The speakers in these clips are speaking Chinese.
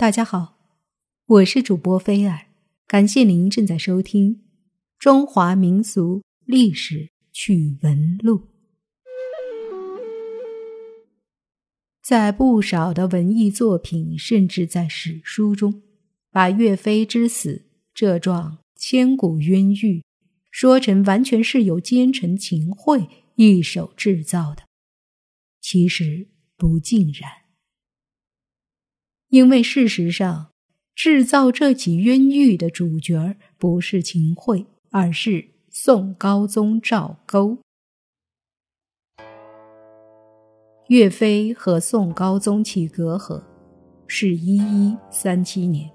大家好，我是主播菲尔，感谢您正在收听《中华民俗历史趣闻录》。在不少的文艺作品，甚至在史书中，把岳飞之死这桩千古冤狱，说成完全是由奸臣秦桧一手制造的。其实不尽然。因为事实上，制造这起冤狱的主角不是秦桧，而是宋高宗赵构。岳飞和宋高宗起隔阂，是一一三七年。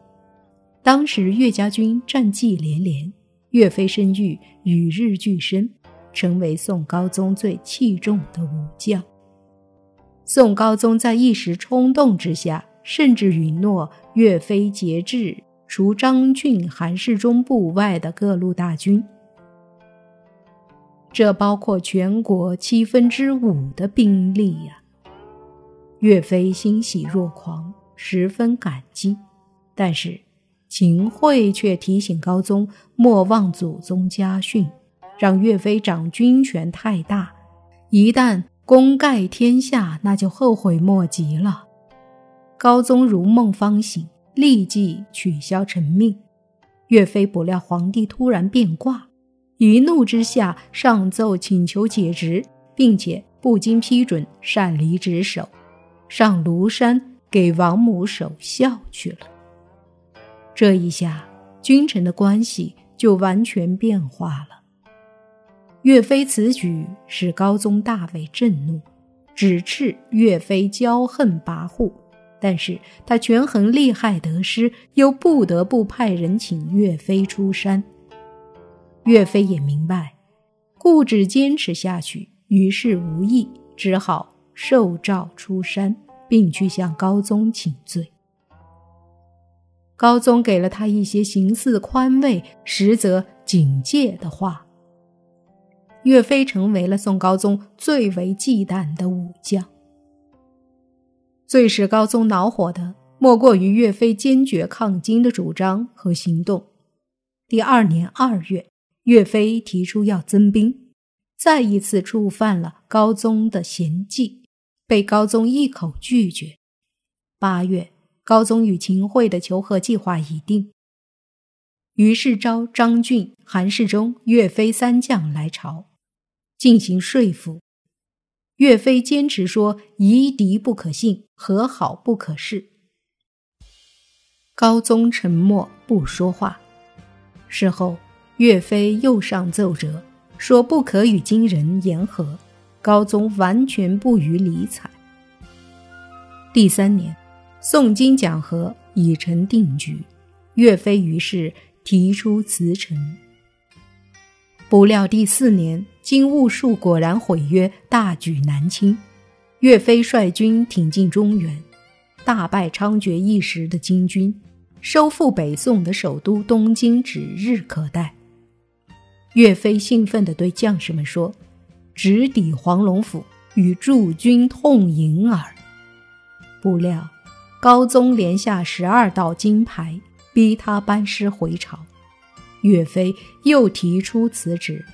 当时岳家军战绩连连，岳飞声誉与日俱升，成为宋高宗最器重的武将。宋高宗在一时冲动之下。甚至允诺岳飞节制除张俊、韩世忠部外的各路大军，这包括全国七分之五的兵力呀。岳飞欣喜若狂，十分感激。但是秦桧却提醒高宗莫忘祖宗家训，让岳飞掌军权太大，一旦功盖天下，那就后悔莫及了。高宗如梦方醒，立即取消成命。岳飞不料皇帝突然变卦，一怒之下上奏请求解职，并且不经批准擅离职守，上庐山给王母守孝去了。这一下，君臣的关系就完全变化了。岳飞此举使高宗大为震怒，指斥岳飞骄横跋扈。但是他权衡利害得失，又不得不派人请岳飞出山。岳飞也明白，固执坚持下去于事无益，只好受诏出山，并去向高宗请罪。高宗给了他一些形似宽慰，实则警戒的话。岳飞成为了宋高宗最为忌惮的武将。最使高宗恼火的，莫过于岳飞坚决抗金的主张和行动。第二年二月，岳飞提出要增兵，再一次触犯了高宗的贤计，被高宗一口拒绝。八月，高宗与秦桧的求和计划已定，于是召张俊、韩世忠、岳飞三将来朝，进行说服。岳飞坚持说：“夷狄不可信，和好不可视。”高宗沉默不说话。事后，岳飞又上奏折，说不可与金人言和。高宗完全不予理睬。第三年，宋金讲和已成定局，岳飞于是提出辞呈。不料第四年。金兀术果然毁约，大举南侵。岳飞率军挺进中原，大败猖獗一时的金军，收复北宋的首都东京指日可待。岳飞兴奋地对将士们说：“直抵黄龙府，与驻军痛饮耳。”不料高宗连下十二道金牌，逼他班师回朝。岳飞又提出辞职。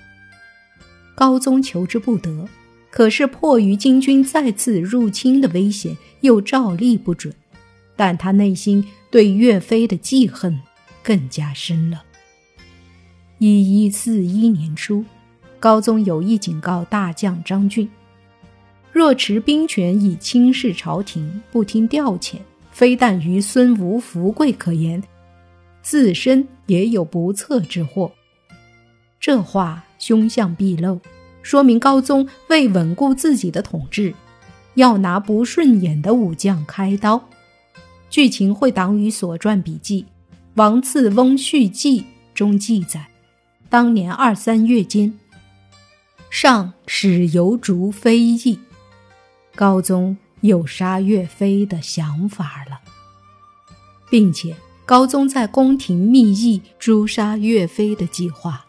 高宗求之不得，可是迫于金军再次入侵的危险，又照例不准。但他内心对岳飞的记恨更加深了。一一四一年初，高宗有意警告大将张俊：若持兵权以轻视朝廷，不听调遣，非但于孙无富贵可言，自身也有不测之祸。这话。凶相毕露，说明高宗为稳固自己的统治，要拿不顺眼的武将开刀。剧情会党羽所传笔记《王次翁续记》中记载，当年二三月间，上使游逐非议，高宗有杀岳飞的想法了，并且高宗在宫廷密议诛杀岳飞的计划。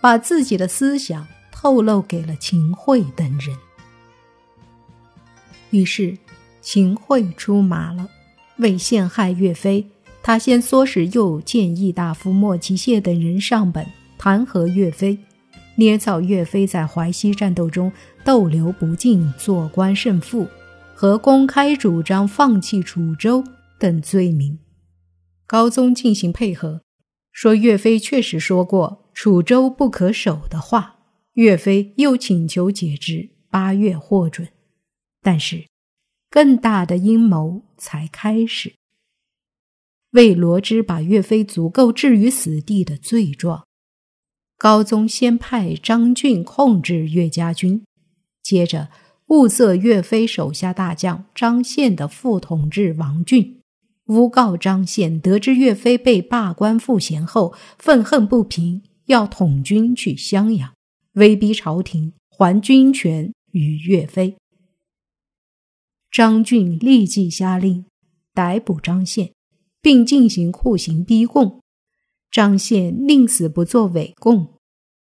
把自己的思想透露给了秦桧等人，于是秦桧出马了，为陷害岳飞，他先唆使右谏议大夫莫其谢等人上本弹劾岳飞，捏造岳飞在淮西战斗中逗留不尽、做官胜负，和公开主张放弃楚州等罪名。高宗进行配合，说岳飞确实说过楚州不可守的话。岳飞又请求解职，八月获准。但是，更大的阴谋才开始。为罗织把岳飞足够置于死地的罪状，高宗先派张俊控制岳家军，接着物色岳飞手下大将张宪的副统制王俊，诬告张宪得知岳飞被罢官复闲后，愤恨不平，要统军去襄阳。威逼朝廷还军权于岳飞。张俊立即下令逮捕张宪，并进行酷刑逼供。张宪宁死不作伪供。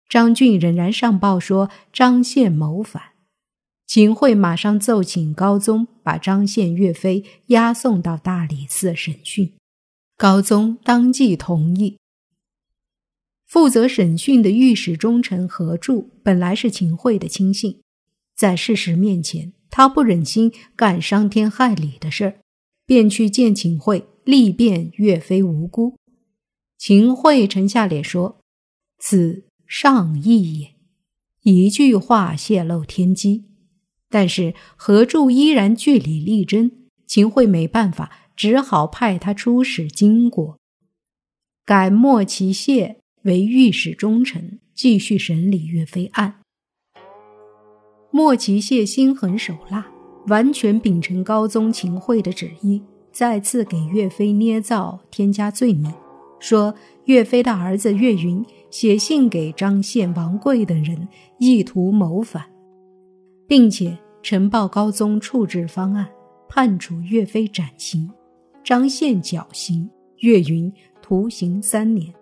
张俊仍然上报说张宪谋反。秦桧马上奏请高宗把张宪、岳飞押送到大理寺审讯。高宗当即同意。负责审讯的御史中丞何柱本来是秦桧的亲信，在事实面前，他不忍心干伤天害理的事儿，便去见秦桧，力辩岳飞无辜。秦桧沉下脸说：“此上意也。”一句话泄露天机，但是何柱依然据理力争，秦桧没办法，只好派他出使金国，改莫其谢。为御史中丞，继续审理岳飞案。莫其谢心狠手辣，完全秉承高宗秦桧的旨意，再次给岳飞捏造、添加罪名，说岳飞的儿子岳云写信给张宪、王贵等人，意图谋反，并且呈报高宗处置方案，判处岳飞斩刑，张宪绞刑，岳云徒刑三年。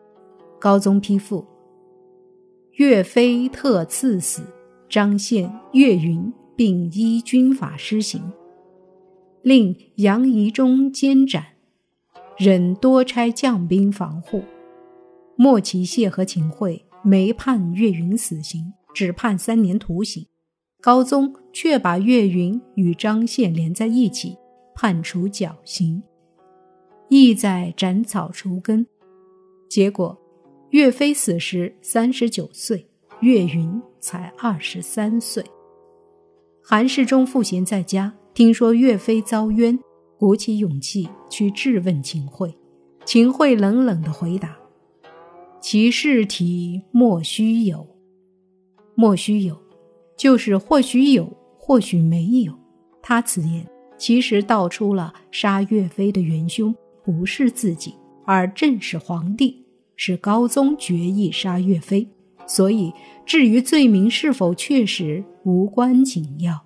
高宗批复，岳飞特赐死，张宪、岳云并依军法施行，令杨仪中监斩，仍多差将兵防护。莫其谢和秦桧没判岳云死刑，只判三年徒刑。高宗却把岳云与张宪连在一起，判处绞刑，意在斩草除根。结果。岳飞死时三十九岁，岳云才二十三岁。韩世忠赋闲在家，听说岳飞遭冤，鼓起勇气去质问秦桧。秦桧冷冷的回答：“其事体莫须有，莫须有，就是或许有，或许没有。”他此言其实道出了杀岳飞的元凶不是自己，而正是皇帝。是高宗决意杀岳飞，所以至于罪名是否确实无关紧要。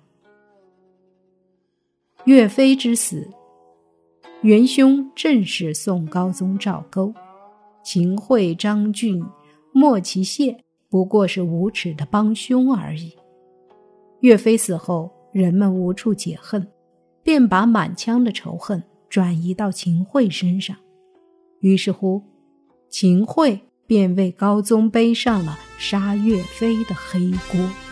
岳飞之死，元凶正是宋高宗赵构，秦桧、张俊、莫其谢不过是无耻的帮凶而已。岳飞死后，人们无处解恨，便把满腔的仇恨转移到秦桧身上，于是乎。秦桧便为高宗背上了杀岳飞的黑锅。